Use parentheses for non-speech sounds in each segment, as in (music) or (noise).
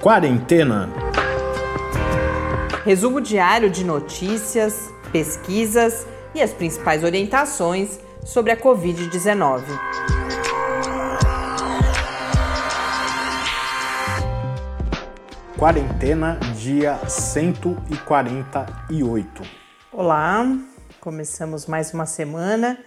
Quarentena. Resumo diário de notícias, pesquisas e as principais orientações sobre a Covid-19. Quarentena, dia 148. Olá, começamos mais uma semana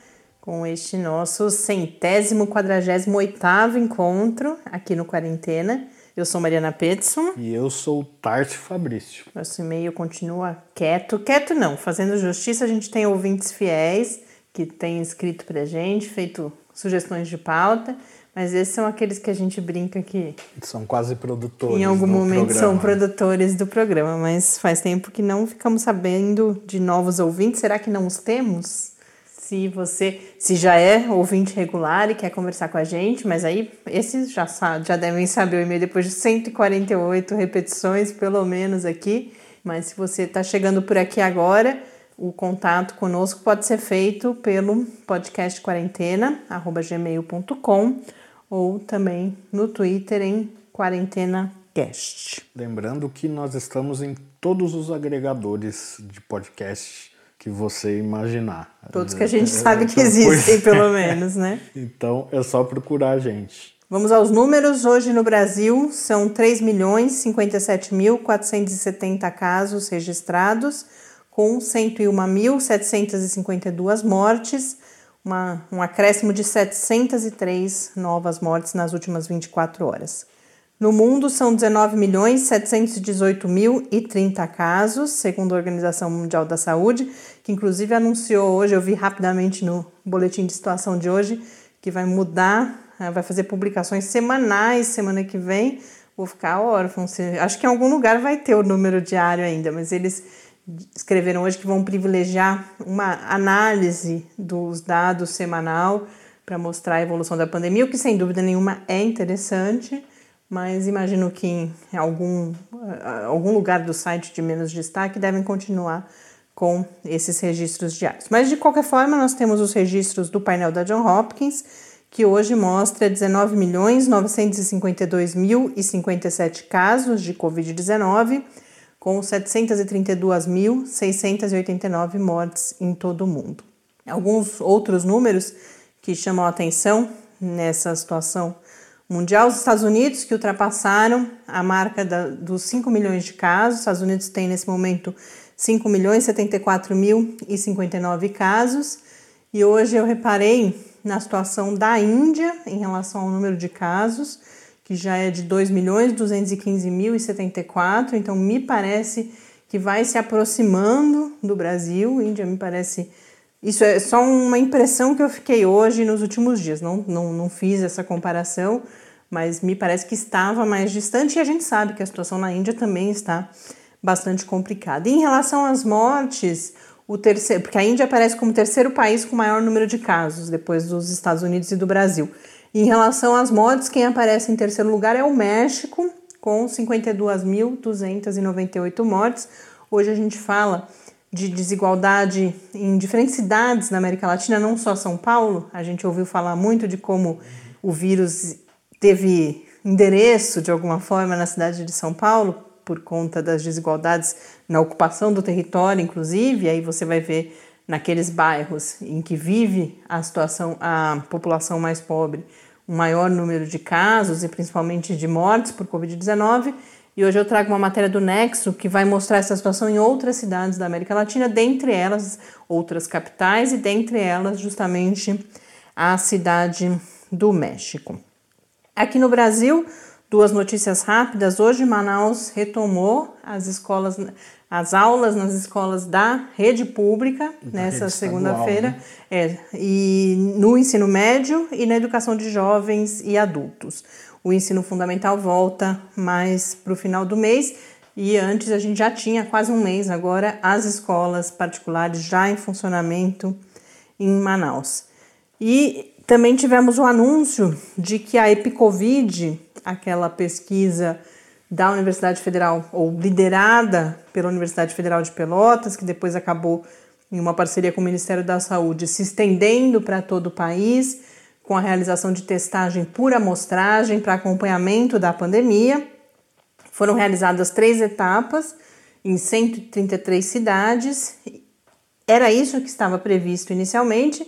com este nosso centésimo quadragésimo oitavo encontro aqui no Quarentena. Eu sou Mariana Petson. E eu sou Tarte Fabrício. Nosso e-mail continua quieto. Quieto não, fazendo justiça, a gente tem ouvintes fiéis que têm escrito pra gente, feito sugestões de pauta, mas esses são aqueles que a gente brinca que. São quase produtores. Em algum momento programa. são produtores do programa, mas faz tempo que não ficamos sabendo de novos ouvintes. Será que não os temos? Se você, se já é ouvinte regular e quer conversar com a gente, mas aí esses já, já devem saber o e-mail depois de 148 repetições, pelo menos aqui. Mas se você está chegando por aqui agora, o contato conosco pode ser feito pelo podcast quarentena@gmail.com ou também no Twitter em quarentenacast. Lembrando que nós estamos em todos os agregadores de podcast que você imaginar. Todos que a gente sabe que existem, (laughs) pelo menos, né? (laughs) Então é só procurar a gente. Vamos aos números. Hoje no Brasil são 3 milhões 57.470 casos registrados, com 101.752 mortes, uma, um acréscimo de 703 novas mortes nas últimas 24 horas. No mundo, são 19 milhões 718 mil e 30 casos, segundo a Organização Mundial da Saúde, que inclusive anunciou hoje, eu vi rapidamente no boletim de situação de hoje, que vai mudar, eh, vai fazer publicações semanais semana que vem. Vou ficar órfão. Acho que em algum lugar vai ter o número diário ainda, mas eles escreveram hoje que vão privilegiar uma análise dos dados semanal para mostrar a evolução da pandemia, o que sem dúvida nenhuma é interessante mas imagino que em algum, algum lugar do site de menos destaque devem continuar com esses registros diários. Mas de qualquer forma, nós temos os registros do painel da John Hopkins, que hoje mostra 19 milhões 952 mil e 57 casos de Covid-19, com 732.689 mortes em todo o mundo. Alguns outros números que chamam a atenção nessa situação mundial, os Estados Unidos que ultrapassaram a marca da, dos 5 milhões de casos. Os Estados Unidos tem nesse momento 5 milhões 74 mil e 59 casos. E hoje eu reparei na situação da Índia em relação ao número de casos, que já é de 2 milhões 215 mil e 74. Então me parece que vai se aproximando do Brasil. Índia me parece isso é só uma impressão que eu fiquei hoje nos últimos dias. Não, não, não fiz essa comparação, mas me parece que estava mais distante e a gente sabe que a situação na Índia também está bastante complicada. E em relação às mortes, o terceiro, porque a Índia aparece como o terceiro país com maior número de casos, depois dos Estados Unidos e do Brasil. E em relação às mortes, quem aparece em terceiro lugar é o México, com 52.298 mortes. Hoje a gente fala de desigualdade em diferentes cidades na América Latina, não só São Paulo. A gente ouviu falar muito de como o vírus teve endereço de alguma forma na cidade de São Paulo por conta das desigualdades na ocupação do território, inclusive. Aí você vai ver naqueles bairros em que vive a situação, a população mais pobre, um maior número de casos e principalmente de mortes por Covid-19 e hoje eu trago uma matéria do Nexo que vai mostrar essa situação em outras cidades da América Latina, dentre elas outras capitais e dentre elas justamente a cidade do México. Aqui no Brasil, duas notícias rápidas. Hoje Manaus retomou as escolas, as aulas nas escolas da rede pública da nessa segunda-feira, né? é, e no ensino médio e na educação de jovens e adultos o ensino fundamental volta mais para o final do mês e antes a gente já tinha quase um mês agora as escolas particulares já em funcionamento em Manaus. E também tivemos o anúncio de que a Epicovid, aquela pesquisa da Universidade Federal, ou liderada pela Universidade Federal de Pelotas, que depois acabou em uma parceria com o Ministério da Saúde, se estendendo para todo o país com a realização de testagem por amostragem para acompanhamento da pandemia. Foram realizadas três etapas em 133 cidades. Era isso que estava previsto inicialmente,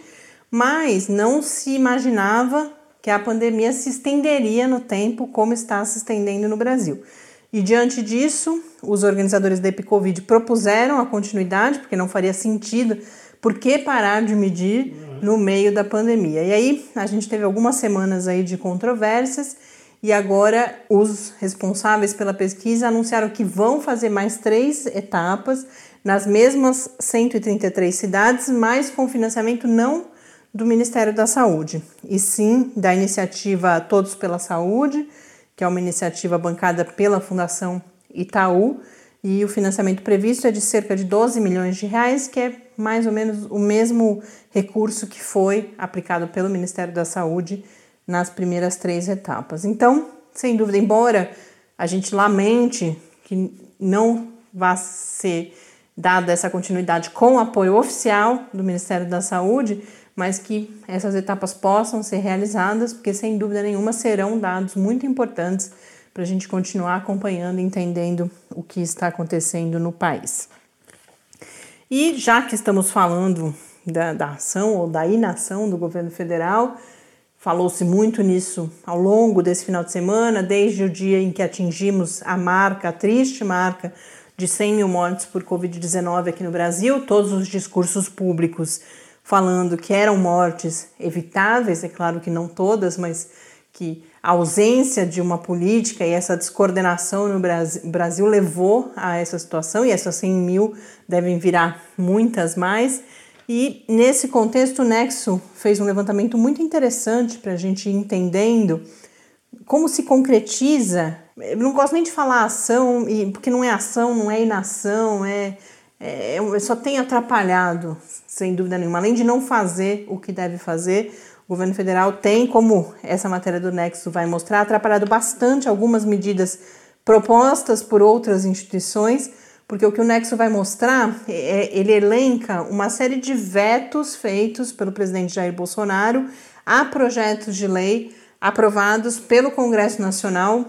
mas não se imaginava que a pandemia se estenderia no tempo como está se estendendo no Brasil. E diante disso, os organizadores da Epicovid propuseram a continuidade, porque não faria sentido por que parar de medir no meio da pandemia. E aí a gente teve algumas semanas aí de controvérsias e agora os responsáveis pela pesquisa anunciaram que vão fazer mais três etapas nas mesmas 133 cidades, mas com financiamento não do Ministério da Saúde, e sim da iniciativa Todos pela Saúde, que é uma iniciativa bancada pela Fundação Itaú, e o financiamento previsto é de cerca de 12 milhões de reais, que é mais ou menos o mesmo recurso que foi aplicado pelo Ministério da Saúde nas primeiras três etapas. Então, sem dúvida, embora a gente lamente que não vá ser dada essa continuidade com o apoio oficial do Ministério da Saúde, mas que essas etapas possam ser realizadas, porque sem dúvida nenhuma serão dados muito importantes para a gente continuar acompanhando e entendendo o que está acontecendo no país. E já que estamos falando da, da ação ou da inação do governo federal, falou-se muito nisso ao longo desse final de semana, desde o dia em que atingimos a marca, a triste marca de 100 mil mortes por Covid-19 aqui no Brasil, todos os discursos públicos falando que eram mortes evitáveis, é claro que não todas, mas que a ausência de uma política e essa descoordenação no Brasil, Brasil levou a essa situação, e essas 100 mil devem virar muitas mais. E nesse contexto, o Nexo fez um levantamento muito interessante para a gente ir entendendo como se concretiza. Eu não gosto nem de falar ação, porque não é ação, não é inação, é é, só tem atrapalhado, sem dúvida nenhuma. Além de não fazer o que deve fazer, o governo federal tem, como essa matéria do Nexo vai mostrar, atrapalhado bastante algumas medidas propostas por outras instituições, porque o que o Nexo vai mostrar, é, ele elenca uma série de vetos feitos pelo presidente Jair Bolsonaro a projetos de lei aprovados pelo Congresso Nacional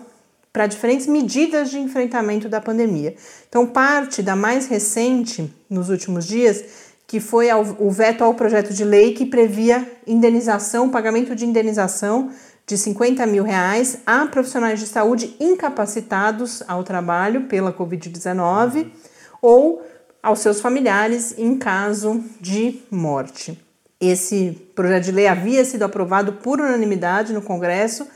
para diferentes medidas de enfrentamento da pandemia. Então, parte da mais recente, nos últimos dias, que foi o veto ao projeto de lei que previa indenização, pagamento de indenização de 50 mil reais a profissionais de saúde incapacitados ao trabalho pela Covid-19 ou aos seus familiares em caso de morte. Esse projeto de lei havia sido aprovado por unanimidade no Congresso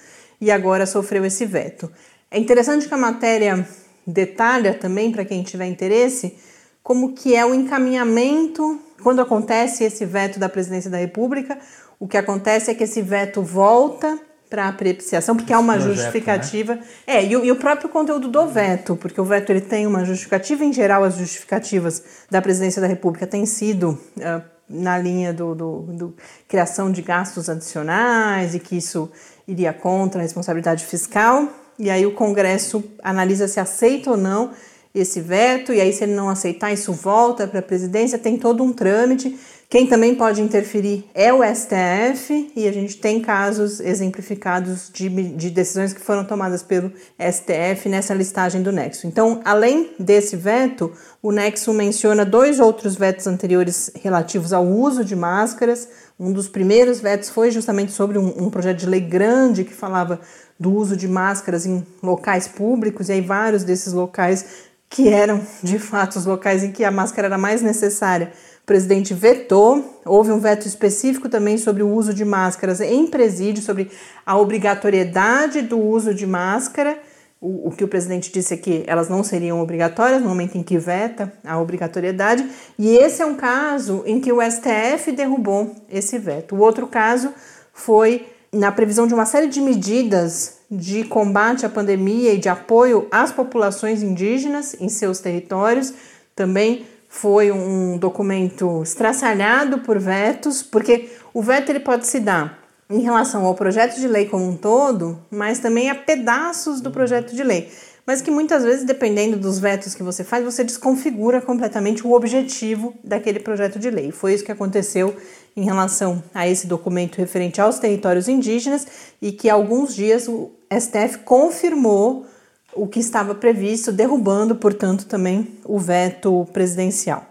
e agora sofreu esse veto. É interessante que a matéria detalha também, para quem tiver interesse, como que é o encaminhamento quando acontece esse veto da presidência da República. O que acontece é que esse veto volta para apreciação, porque há uma projeto, justificativa. Né? É, e o, e o, próprio conteúdo do veto, porque o veto ele tem uma justificativa, em geral, as justificativas da presidência da República têm sido uh, na linha do, do, do, criação de gastos adicionais e que isso iria contra a responsabilidade fiscal e aí o Congresso analisa se aceita ou não esse veto, e aí se ele não aceitar, isso volta para a presidência, tem todo um trâmite. Quem também pode interferir é o STF, e a gente tem casos exemplificados de, de decisões que foram tomadas pelo STF nessa listagem do Nexo. Então, além desse veto, o Nexo menciona dois outros vetos anteriores relativos ao uso de máscaras. Um dos primeiros vetos foi justamente sobre um, um projeto de lei grande que falava do uso de máscaras em locais públicos, e aí vários desses locais que eram de fato os locais em que a máscara era mais necessária, o presidente vetou. Houve um veto específico também sobre o uso de máscaras em presídio, sobre a obrigatoriedade do uso de máscara. O, o, que o presidente disse é que elas não seriam obrigatórias no momento em que veta a obrigatoriedade, e esse é um caso em que o STF derrubou esse veto. O outro caso foi na previsão de uma série de medidas de combate à pandemia e de apoio às populações indígenas em seus territórios. Também foi um documento estraçalhado por vetos, porque o veto ele pode se dar em relação ao projeto de lei como um todo, mas também a pedaços do projeto de lei. Mas que muitas vezes, dependendo dos vetos que você faz, você desconfigura completamente o objetivo daquele projeto de lei. Foi isso que aconteceu em relação a esse documento referente aos territórios indígenas e que alguns dias o STF confirmou o que estava previsto, derrubando, portanto, também o veto presidencial.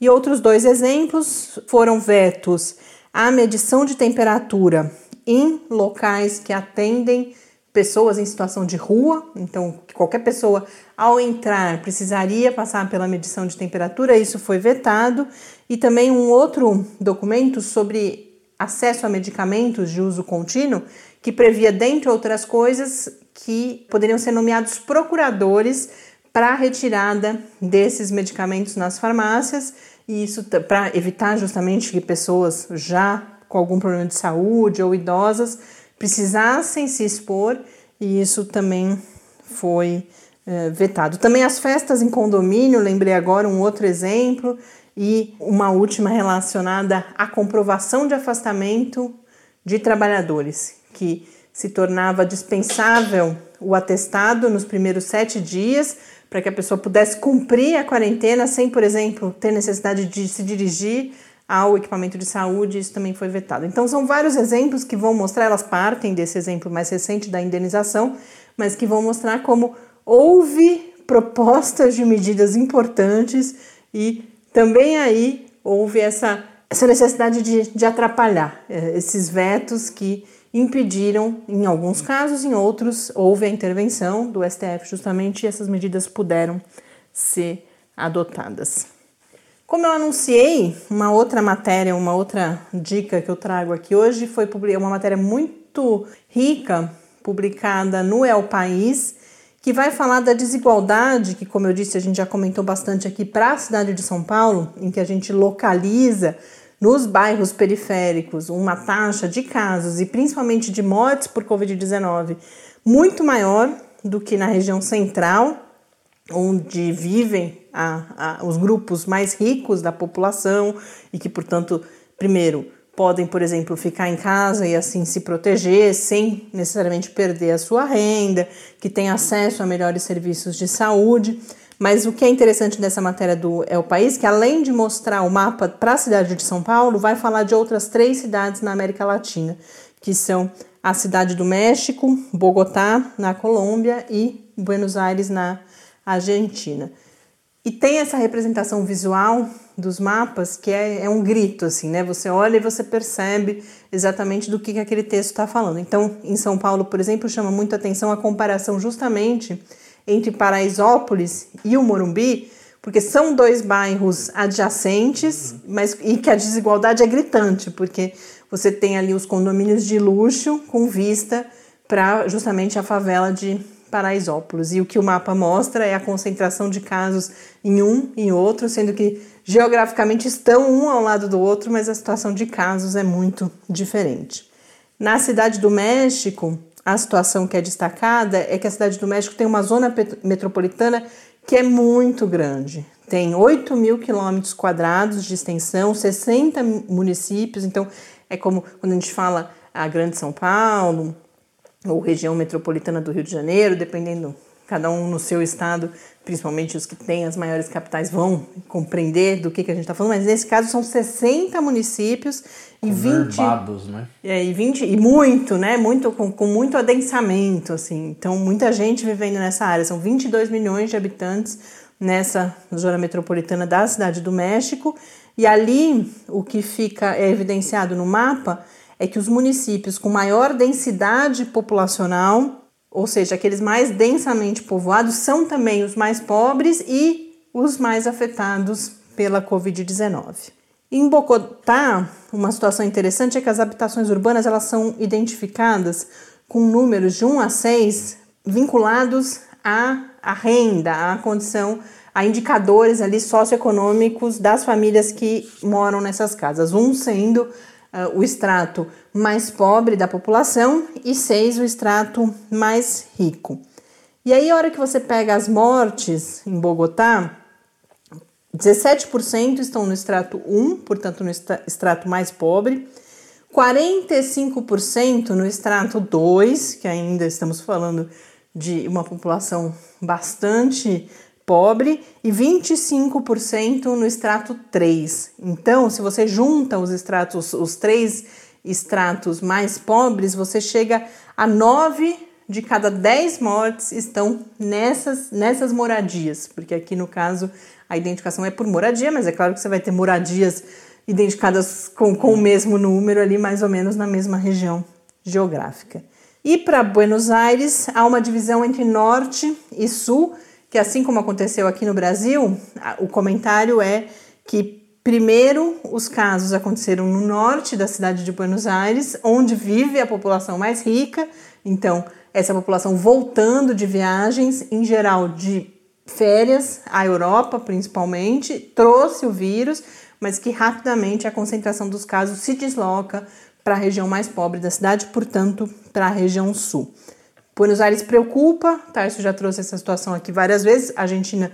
E outros dois exemplos foram vetos à medição de temperatura em locais que atendem pessoas em situação de rua, então qualquer pessoa ao entrar precisaria passar pela medição de temperatura, isso foi vetado, e também um outro documento sobre acesso a medicamentos de uso contínuo, que previa, dentre outras coisas, que poderiam ser nomeados procuradores para a retirada desses medicamentos nas farmácias, e isso para evitar justamente que pessoas já com algum problema de saúde ou idosas precisassem se expor, e isso também foi é, vetado. Também as festas em condomínio, lembrei agora um outro exemplo, e uma última relacionada à comprovação de afastamento de trabalhadores, que se tornava dispensável o atestado nos primeiros sete dias para que a pessoa pudesse cumprir a quarentena sem, por exemplo, ter necessidade de se dirigir ao equipamento de saúde, isso também foi vetado. Então, são vários exemplos que vão mostrar, elas partem desse exemplo mais recente da indenização, mas que vão mostrar como houve propostas de medidas importantes e também aí houve essa, essa necessidade de, de atrapalhar é, esses vetos que impediram, em alguns casos, em outros, houve a intervenção do STF justamente e essas medidas puderam ser adotadas. Como eu anunciei, uma outra matéria, uma outra dica que eu trago aqui hoje foi uma matéria muito rica, publicada no El País, que vai falar da desigualdade, que, como eu disse, a gente já comentou bastante aqui para a cidade de São Paulo, em que a gente localiza nos bairros periféricos uma taxa de casos e principalmente de mortes por Covid-19 muito maior do que na região central, onde vivem a, a, os grupos mais ricos da população e que, portanto, primeiro, podem, por exemplo, ficar em casa e assim se proteger sem necessariamente perder a sua renda, que tem acesso a melhores serviços de saúde. Mas o que é interessante dessa matéria do É o País, que além de mostrar o mapa para a cidade de São Paulo, vai falar de outras três cidades na América Latina, que são a cidade do México, Bogotá, na Colômbia e Buenos Aires, na Argentina. E tem essa representação visual dos mapas que é, é, um grito, assim, né? Você olha e você percebe exatamente do que, que aquele texto está falando. Então, em São Paulo, por exemplo, chama muito atenção a comparação justamente entre Paraisópolis e o Morumbi, porque são dois bairros adjacentes, mas e que a desigualdade é gritante, porque você tem ali os condomínios de luxo com vista para justamente a favela de Paraisópolis. E o que o mapa mostra é a concentração de casos em um e outro, sendo que geograficamente estão um ao lado do outro, mas a situação de casos é muito diferente. Na cidade do México, a situação que é destacada é que a cidade do México tem uma zona metropolitana que é muito grande. Tem 8 mil quilômetros quadrados de extensão, 60 municípios, então é como quando a gente fala a Grande São Paulo, ou região metropolitana do Rio de Janeiro, dependendo, cada um no seu estado, principalmente os que têm as maiores capitais vão compreender do que, que a gente está falando, mas nesse caso são 60 municípios e 20. né? É, e 20, e muito, né? Muito, com, com muito adensamento, assim. Então, muita gente vivendo nessa área. São 22 milhões de habitantes nessa zona metropolitana da Cidade do México. E ali, o que fica é evidenciado no mapa é que os municípios com maior densidade populacional, ou seja, aqueles mais densamente povoados, são também os mais pobres e os mais afetados pela Covid-19. Em Bogotá, uma situação interessante é que as habitações urbanas elas são identificadas com números de 1 a 6 vinculados à, à renda, à condição, a indicadores ali socioeconômicos das famílias que moram nessas casas. Um sendo uh, o extrato mais pobre da população e seis o extrato mais rico. E aí, a hora que você pega as mortes em Bogotá, 17% estão no extrato 1, portanto, no extrato mais pobre, 45% no extrato 2, que ainda estamos falando de uma população bastante pobre e 25% no extrato 3. Então, se você junta os extratos, os três extratos mais pobres, você chega a 9 de cada 10 mortes estão nessas, nessas moradias, porque aqui no caso a identificação é por moradia, mas é claro que você vai ter moradias identificadas com, com o mesmo número ali, mais ou menos na mesma região geográfica. E para Buenos Aires há uma divisão entre norte e sul, que assim como aconteceu aqui no Brasil, o comentário é que primeiro os casos aconteceram no norte da cidade de Buenos Aires, onde vive a população mais rica, então essa população voltando de viagens, em geral de férias, à Europa principalmente, trouxe o vírus, mas que rapidamente a concentração dos casos se desloca para a região mais pobre da cidade, portanto, para a região sul. Buenos Aires preocupa, Tarso já trouxe essa situação aqui várias vezes. A Argentina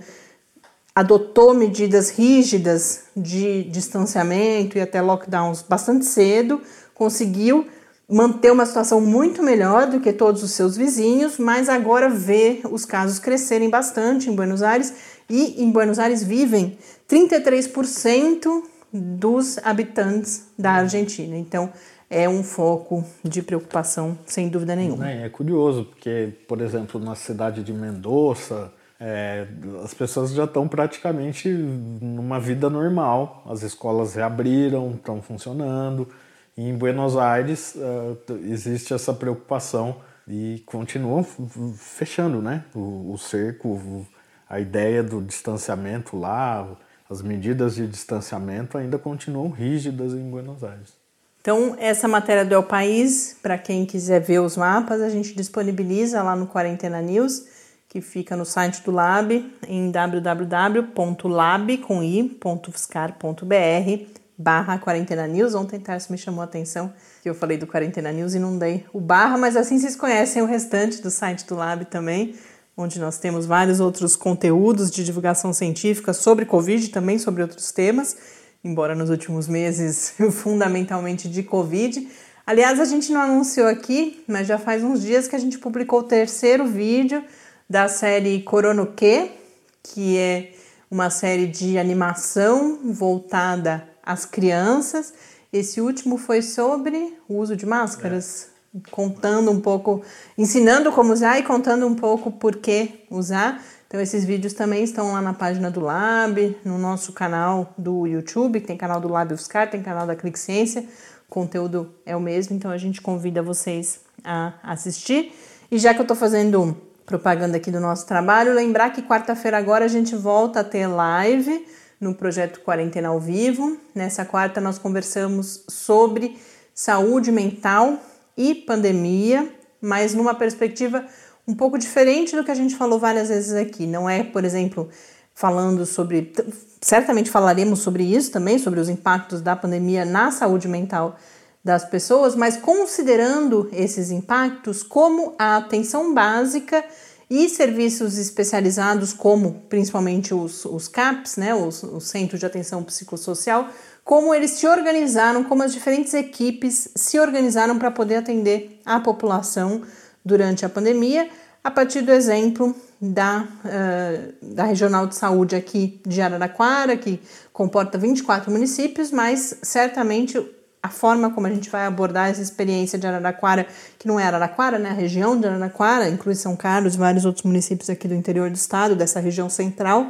adotou medidas rígidas de distanciamento e até lockdowns bastante cedo, conseguiu manter uma situação muito melhor do que todos os seus vizinhos, mas agora vê os casos crescerem bastante em Buenos Aires e em Buenos Aires vivem 33% dos habitantes da Argentina. Então é um foco de preocupação, sem dúvida nenhuma. É, é curioso, porque, por exemplo, na cidade de Mendoza, é, as pessoas já estão praticamente numa vida normal, as escolas reabriram, estão funcionando e em Buenos Aires uh, existe essa preocupação e continuam fechando né? o, o cerco, a ideia do distanciamento lá, as medidas de distanciamento ainda continuam rígidas em Buenos Aires. Então, essa matéria do El País, para quem quiser ver os mapas, a gente disponibiliza lá no Quarentena News, que fica no site do Lab, em www.lab.fiscar.br barra Quarentena News. Ontem Tarso me chamou a atenção que eu falei do Quarentena News e não dei o barra, mas assim vocês conhecem o restante do site do Lab também, onde nós temos vários outros conteúdos de divulgação científica sobre Covid, também sobre outros temas, embora nos últimos meses (laughs) fundamentalmente de Covid. Aliás, a gente não anunciou aqui, mas já faz uns dias que a gente publicou o terceiro vídeo da série Corona Que, é uma série de animação voltada as crianças. Esse último foi sobre o uso de máscaras, é. contando um pouco, ensinando como usar e contando um pouco por que usar. Então esses vídeos também estão lá na página do Lab, no nosso canal do YouTube, tem canal do Lab UFSCar, tem canal da Clique Ciência. O conteúdo é o mesmo, então a gente convida vocês a assistir. E já que eu estou fazendo propaganda aqui do nosso trabalho, lembrar que quarta-feira agora a gente volta a ter live no projeto Quarentena ao Vivo. Nessa quarta, nós conversamos sobre saúde mental e pandemia, mas numa perspectiva um pouco diferente do que a gente falou várias vezes aqui. Não é, por exemplo, falando sobre. Certamente falaremos sobre isso também, sobre os impactos da pandemia na saúde mental das pessoas, mas considerando esses impactos como a atenção básica e serviços especializados, como principalmente os, os CAPs, né, os, os Centros de Atenção Psicossocial, como eles se organizaram, como as diferentes equipes se organizaram para poder atender a população durante a pandemia, a partir do exemplo da, uh, da Regional de Saúde aqui de Araraquara, que comporta 24 municípios, mas certamente a forma como a gente vai abordar essa experiência de Araraquara, que não é Araraquara, né? A região de Araraquara, inclui São Carlos e vários outros municípios aqui do interior do estado, dessa região central,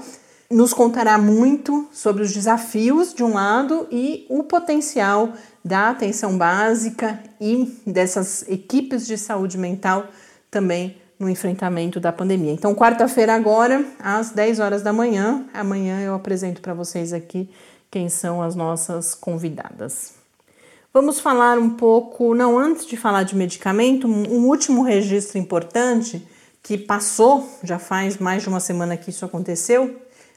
nos contará muito sobre os desafios de um lado e o potencial da atenção básica e dessas equipes de saúde mental também no enfrentamento da pandemia. Então, quarta-feira agora, às 10 horas da manhã, amanhã eu apresento para vocês aqui quem são as nossas convidadas. Vamos falar um pouco, não antes de falar de medicamento, um último registro importante que passou, já faz mais de uma semana que isso aconteceu,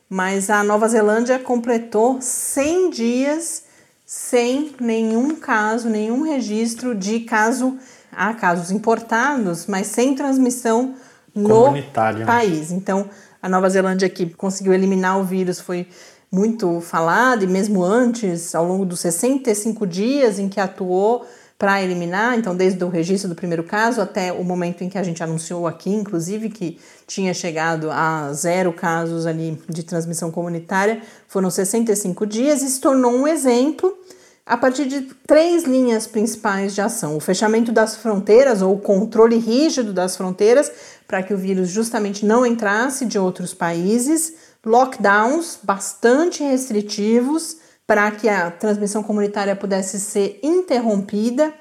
mas a Nova Zelândia completou 100 dias sem nenhum caso, nenhum registro de caso, há casos importados, mas sem transmissão no país. Então, a Nova Zelândia que conseguiu eliminar o vírus foi muito falado, e mesmo antes, ao longo dos 65 dias em que atuou para eliminar, então desde o registro do primeiro caso até o momento em que a gente anunciou aqui, inclusive, que tinha chegado a zero casos ali de transmissão comunitária, foram 65 dias e se tornou um exemplo a partir de três linhas principais de ação: o fechamento das fronteiras ou o controle rígido das fronteiras para que o vírus justamente não entrasse de outros países, lockdowns bastante restritivos para que a transmissão comunitária pudesse ser interrompida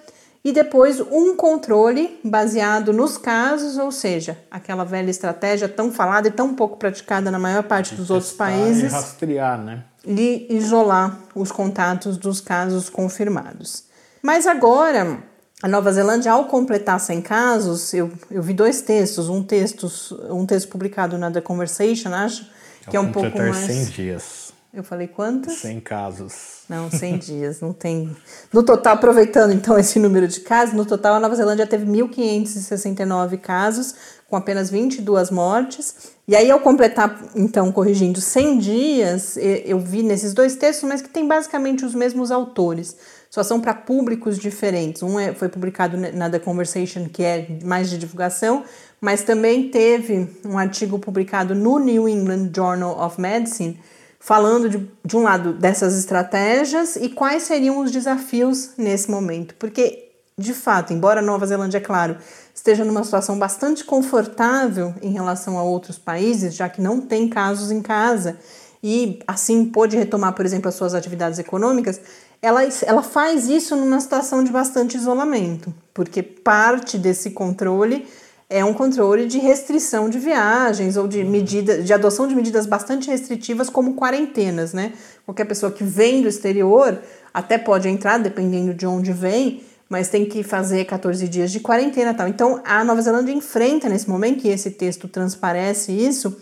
e depois um controle baseado nos casos, ou seja, aquela velha estratégia tão falada e tão pouco praticada na maior parte dos outros países. E rastrear, né? De isolar os contatos dos casos confirmados. Mas agora, a Nova Zelândia, ao completar 100 casos, eu, eu vi dois textos, um texto, um texto publicado na The Conversation, acho, que é um pouco mais... 100 dias. Eu falei quantos? 100 casos. Não, 100 dias, não tem. No total, aproveitando então esse número de casos, no total a Nova Zelândia teve 1.569 casos, com apenas 22 mortes. E aí, ao completar, então, corrigindo 100 dias, eu vi nesses dois textos, mas que tem basicamente os mesmos autores. Só são para públicos diferentes. Um é, foi publicado na The Conversation, que é mais de divulgação, mas também teve um artigo publicado no New England Journal of Medicine falando de, de um lado dessas estratégias e quais seriam os desafios nesse momento. Porque, de fato, embora Nova Zelândia, é claro, esteja numa situação bastante confortável em relação a outros países, já que não tem casos em casa e assim pôde retomar, por exemplo, as suas atividades econômicas, ela, ela faz isso numa situação de bastante isolamento, porque parte desse controle é um controle de restrição de viagens ou de medida, de adoção de medidas bastante restritivas como quarentenas, né? Qualquer pessoa que vem do exterior até pode entrar, dependendo de onde vem, mas tem que fazer 14 dias de quarentena tal. Então, a Nova Zelândia enfrenta nesse momento, e esse texto transparece isso,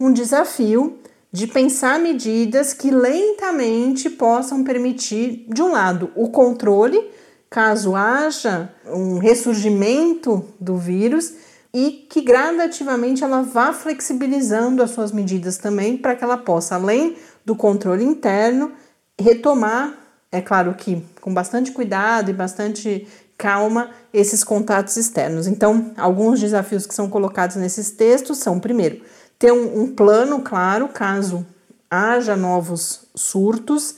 um desafio de pensar medidas que lentamente possam permitir, de um lado, o controle, caso haja um ressurgimento do vírus, e que gradativamente ela vá flexibilizando as suas medidas também para que ela possa, além do controle interno, retomar, é claro que com bastante cuidado e bastante calma, esses contatos externos. Então, alguns desafios que são colocados nesses textos são, primeiro, ter um, um plano claro caso haja novos surtos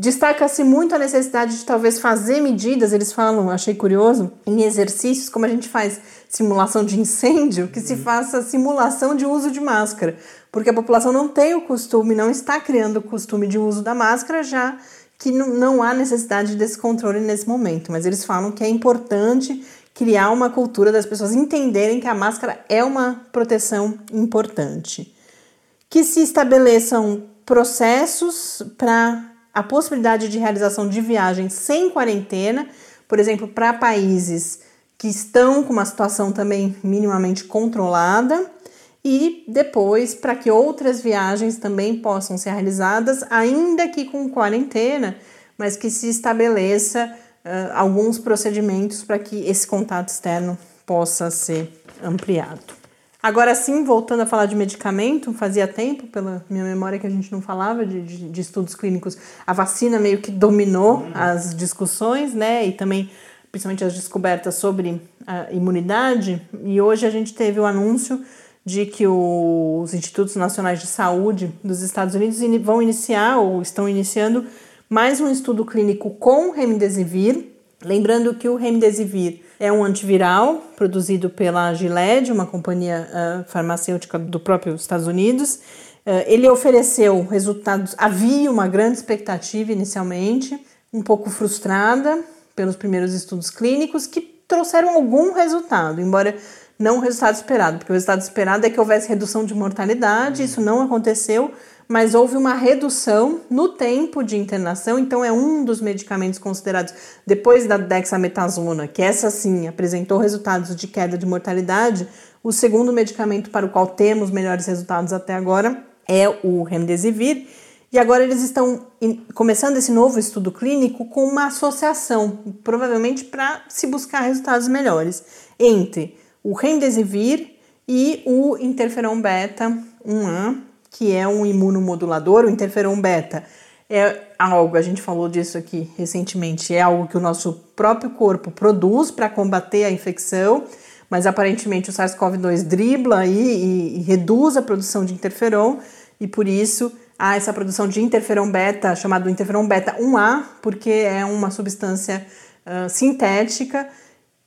Destaca-se muito a necessidade de talvez fazer medidas, eles falam, achei curioso, em exercícios, como a gente faz simulação de incêndio, que se faça simulação de uso de máscara, porque a população não tem o costume, não está criando o costume de uso da máscara, já que não há necessidade desse controle nesse momento. Mas eles falam que é importante criar uma cultura das pessoas entenderem que a máscara é uma proteção importante. Que se estabeleçam processos para a possibilidade de realização de viagens sem quarentena, por exemplo, para países que estão com uma situação também minimamente controlada, e depois para que outras viagens também possam ser realizadas, ainda que com quarentena, mas que se estabeleça uh, alguns procedimentos para que esse contato externo possa ser ampliado. Agora sim, voltando a falar de medicamento, fazia tempo, pela minha memória, que a gente não falava de, de, de estudos clínicos. A vacina meio que dominou uhum. as discussões, né? E também, principalmente, as descobertas sobre a imunidade. E hoje a gente teve o anúncio de que os Institutos Nacionais de Saúde dos Estados Unidos vão iniciar ou estão iniciando mais um estudo clínico com remdesivir. Lembrando que o remdesivir é um antiviral produzido pela Gilead, uma companhia uh, farmacêutica do próprio Estados Unidos. Uh, ele ofereceu resultados, havia uma grande expectativa inicialmente, um pouco frustrada pelos primeiros estudos clínicos que trouxeram algum resultado, embora não o resultado esperado, porque o resultado esperado é que houvesse redução de mortalidade, isso não aconteceu, mas houve uma redução no tempo de internação, então é um dos medicamentos considerados depois da dexametasona, que essa sim apresentou resultados de queda de mortalidade. O segundo medicamento para o qual temos melhores resultados até agora é o remdesivir. E agora eles estão começando esse novo estudo clínico com uma associação, provavelmente para se buscar resultados melhores, entre o remdesivir e o interferon beta 1A, que é um imunomodulador, o interferon beta. É algo, a gente falou disso aqui recentemente, é algo que o nosso próprio corpo produz para combater a infecção, mas aparentemente o SARS-CoV-2 dribla e, e, e reduz a produção de interferon, e por isso há essa produção de interferon beta, chamado interferon beta 1A, porque é uma substância uh, sintética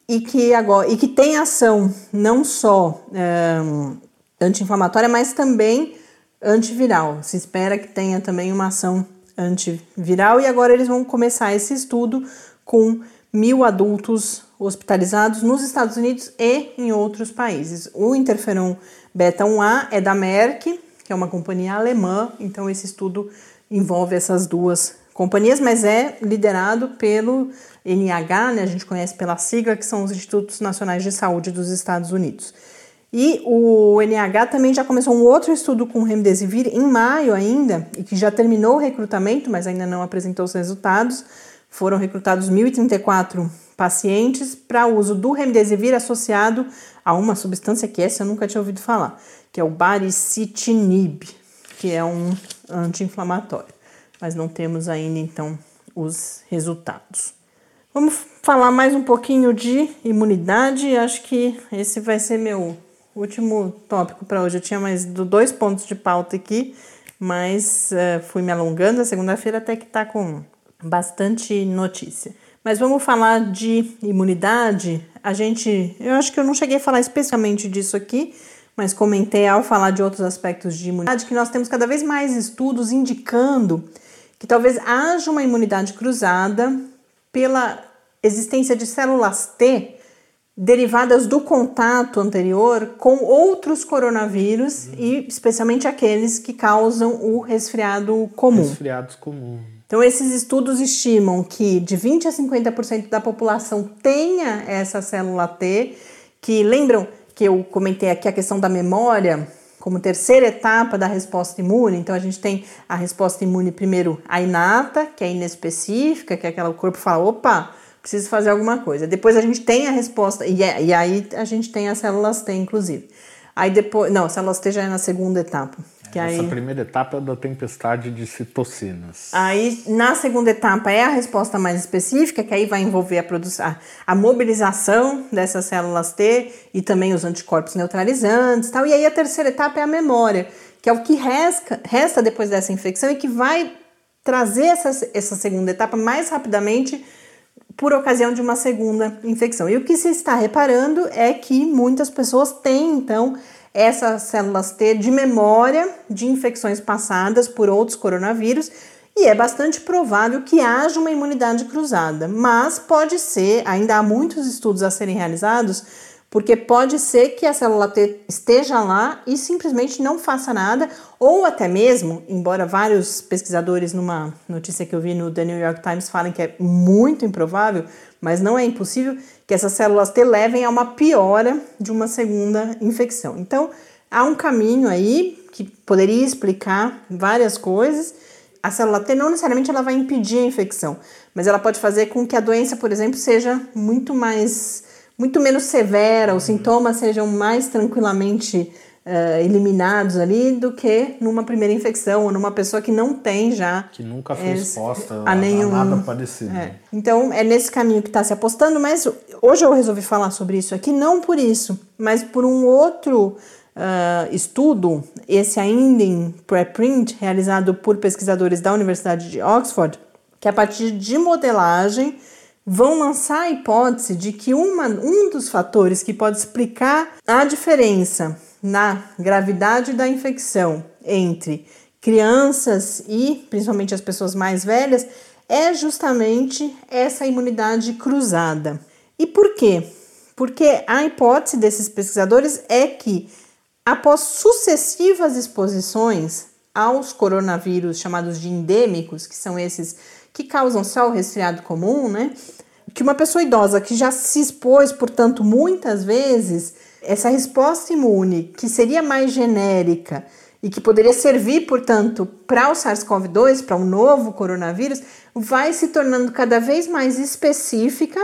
e que, agora, e que tem ação não só um, anti-inflamatória, mas também antiviral. Se espera que tenha também uma ação antiviral e agora eles vão começar esse estudo com mil adultos hospitalizados nos Estados Unidos e em outros países. O interferon beta 1A é da Merck, que é uma companhia alemã, então esse estudo envolve essas duas companhias, mas é liderado pelo NIH, né, a gente conhece pela sigla, que são os Institutos Nacionais de Saúde dos Estados Unidos. E o NIH também já começou um outro estudo com Remdesivir em maio ainda, e que já terminou o recrutamento, mas ainda não apresentou os resultados. Foram recrutados 1.034 pacientes para uso do Remdesivir associado a uma substância que essa eu nunca tinha ouvido falar, que é o baricitinib, que é um anti-inflamatório. Mas não temos ainda então os resultados. Vamos falar mais um pouquinho de imunidade. Acho que esse vai ser meu último tópico para hoje. Eu tinha mais dois pontos de pauta aqui, mas uh, fui me alongando. A segunda-feira até que está com bastante notícia. Mas vamos falar de imunidade. A gente, eu acho que eu não cheguei a falar especialmente disso aqui, mas comentei ao falar de outros aspectos de imunidade que nós temos cada vez mais estudos indicando que talvez haja uma imunidade cruzada pela existência de células T derivadas do contato anterior com outros coronavírus uhum. e especialmente aqueles que causam o resfriado comum. Resfriados comuns. Então, esses estudos estimam que de 20 a 50% da população tenha essa célula T, que lembram que eu comentei aqui a questão da memória como terceira etapa da resposta imune. Então, a gente tem a resposta imune primeiro a inata, que é inespecífica, que é aquela o corpo fala, opa, preciso fazer alguma coisa. Depois a gente tem a resposta, e, é, e aí a gente tem as células T, inclusive. Aí depois, não, células T já é na segunda etapa. Que Essa aí, primeira etapa é da tempestade de citocinas. Aí, na segunda etapa, é a resposta mais específica, que aí vai envolver a, produção, a mobilização dessas células T e também os anticorpos neutralizantes tal. E aí a terceira etapa é a memória, que é o que resta, resta depois dessa infecção e que vai trazer essa, essa segunda etapa mais rapidamente por ocasião de uma segunda infecção. E o que se está reparando é que muitas pessoas têm, então, essas células T de memória de infecções passadas por outros coronavírus e é bastante provável que haja uma imunidade cruzada, mas pode ser, ainda há muitos estudos a serem realizados porque pode ser que a célula T esteja lá e simplesmente não faça nada, ou até mesmo, embora vários pesquisadores, numa notícia que eu vi no The New York Times, falem que é muito improvável, mas não é impossível, que essas células T levem a uma piora de uma segunda infecção. Então, há um caminho aí que poderia explicar várias coisas. A célula T não necessariamente ela vai impedir a infecção, mas ela pode fazer com que a doença, por exemplo, seja muito mais muito menos severa, os sintomas sejam mais tranquilamente uh, eliminados ali do que numa primeira infecção ou numa pessoa que não tem já. Que nunca foi exposta a, nenhum, a nada parecido. É. Então é nesse caminho que está se apostando, mas hoje eu resolvi falar sobre isso aqui, não por isso, mas por um outro. Uh, estudo, esse ainda em preprint, realizado por pesquisadores da Universidade de Oxford, que a partir de modelagem vão lançar a hipótese de que uma, um dos fatores que pode explicar a diferença na gravidade da infecção entre crianças e principalmente as pessoas mais velhas é justamente essa imunidade cruzada. E por quê? Porque a hipótese desses pesquisadores é que após sucessivas exposições aos coronavírus chamados de endêmicos, que são esses que causam só o resfriado comum, né? Que uma pessoa idosa que já se expôs, portanto, muitas vezes, essa resposta imune, que seria mais genérica e que poderia servir, portanto, para o SARS-CoV-2, para o um novo coronavírus, vai se tornando cada vez mais específica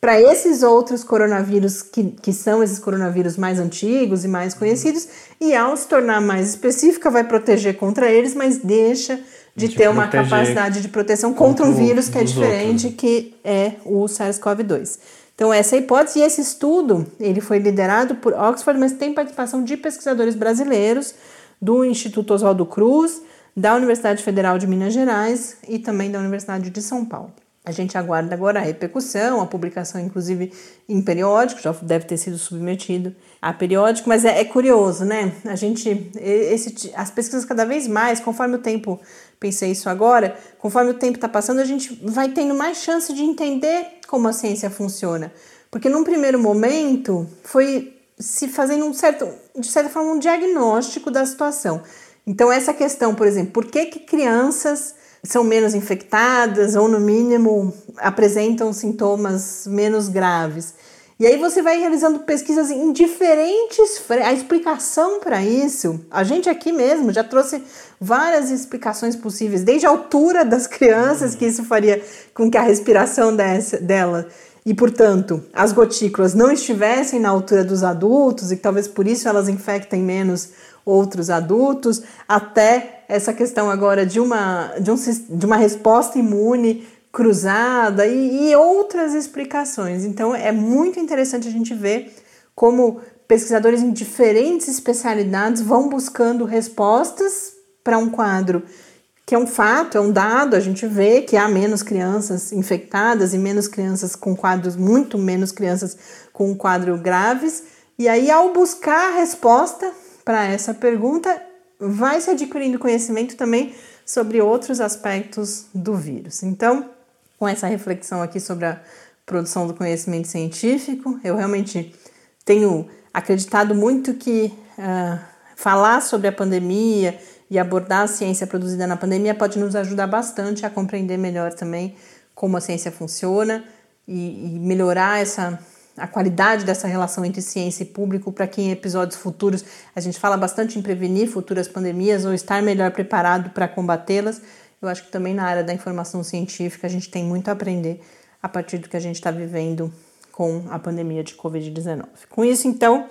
para esses outros coronavírus que, que são esses coronavírus mais antigos e mais conhecidos, e ao se tornar mais específica, vai proteger contra eles, mas deixa de, ter uma capacidade de proteção contra um vírus que é diferente, outros. que é o SARS-CoV-2. Então, essa é a hipótese, e esse estudo ele foi liderado por Oxford, mas tem participação de pesquisadores brasileiros, do Instituto Oswaldo Cruz, da Universidade Federal de Minas Gerais e também da Universidade de São Paulo. A gente aguarda agora a repercussão, a publicação, inclusive, em periódico, já deve ter sido submetido a periódico, mas é, é curioso, né? A gente, esse, as pesquisas cada vez mais, conforme o tempo, pensei isso agora, conforme o tempo está passando, a gente vai tendo mais chance de entender como a ciência funciona. Porque num primeiro momento foi se fazendo um certo, de certa forma, um diagnóstico da situação. Então, essa questão, por exemplo, por que, que crianças são menos infectadas ou, no mínimo, apresentam sintomas menos graves. E aí você vai realizando pesquisas em diferentes a explicação para isso. A gente aqui mesmo já trouxe várias explicações possíveis, desde a altura das crianças, que isso faria com que a respiração dessa, dela e, portanto, as gotículas não estivessem na altura dos adultos e talvez por isso elas infectem menos outros adultos, até essa questão agora de uma, de um, de uma resposta imune cruzada e, e outras explicações. Então é muito interessante a gente ver como pesquisadores em diferentes especialidades vão buscando respostas para um quadro que é um fato, é um dado, a gente vê que há menos crianças infectadas e menos crianças com quadros, muito menos crianças com quadro graves. E aí, ao buscar a resposta, para essa pergunta, vai se adquirindo conhecimento também sobre outros aspectos do vírus. Então, com essa reflexão aqui sobre a produção do conhecimento científico, eu realmente tenho acreditado muito que uh, falar sobre a pandemia e abordar a ciência produzida na pandemia pode nos ajudar bastante a compreender melhor também como a ciência funciona e, e melhorar essa a qualidade dessa relação entre ciência e público para que em episódios futuros a gente fala bastante em prevenir futuras pandemias ou estar melhor preparado para combatê-las. Eu acho que também na área da informação científica a gente tem muito a aprender a partir do que a gente está vivendo com a pandemia de Covid-19. Com isso, então,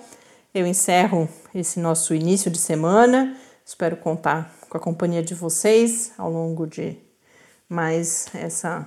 eu encerro esse nosso início de semana. Espero contar com a companhia de vocês ao longo de mais essa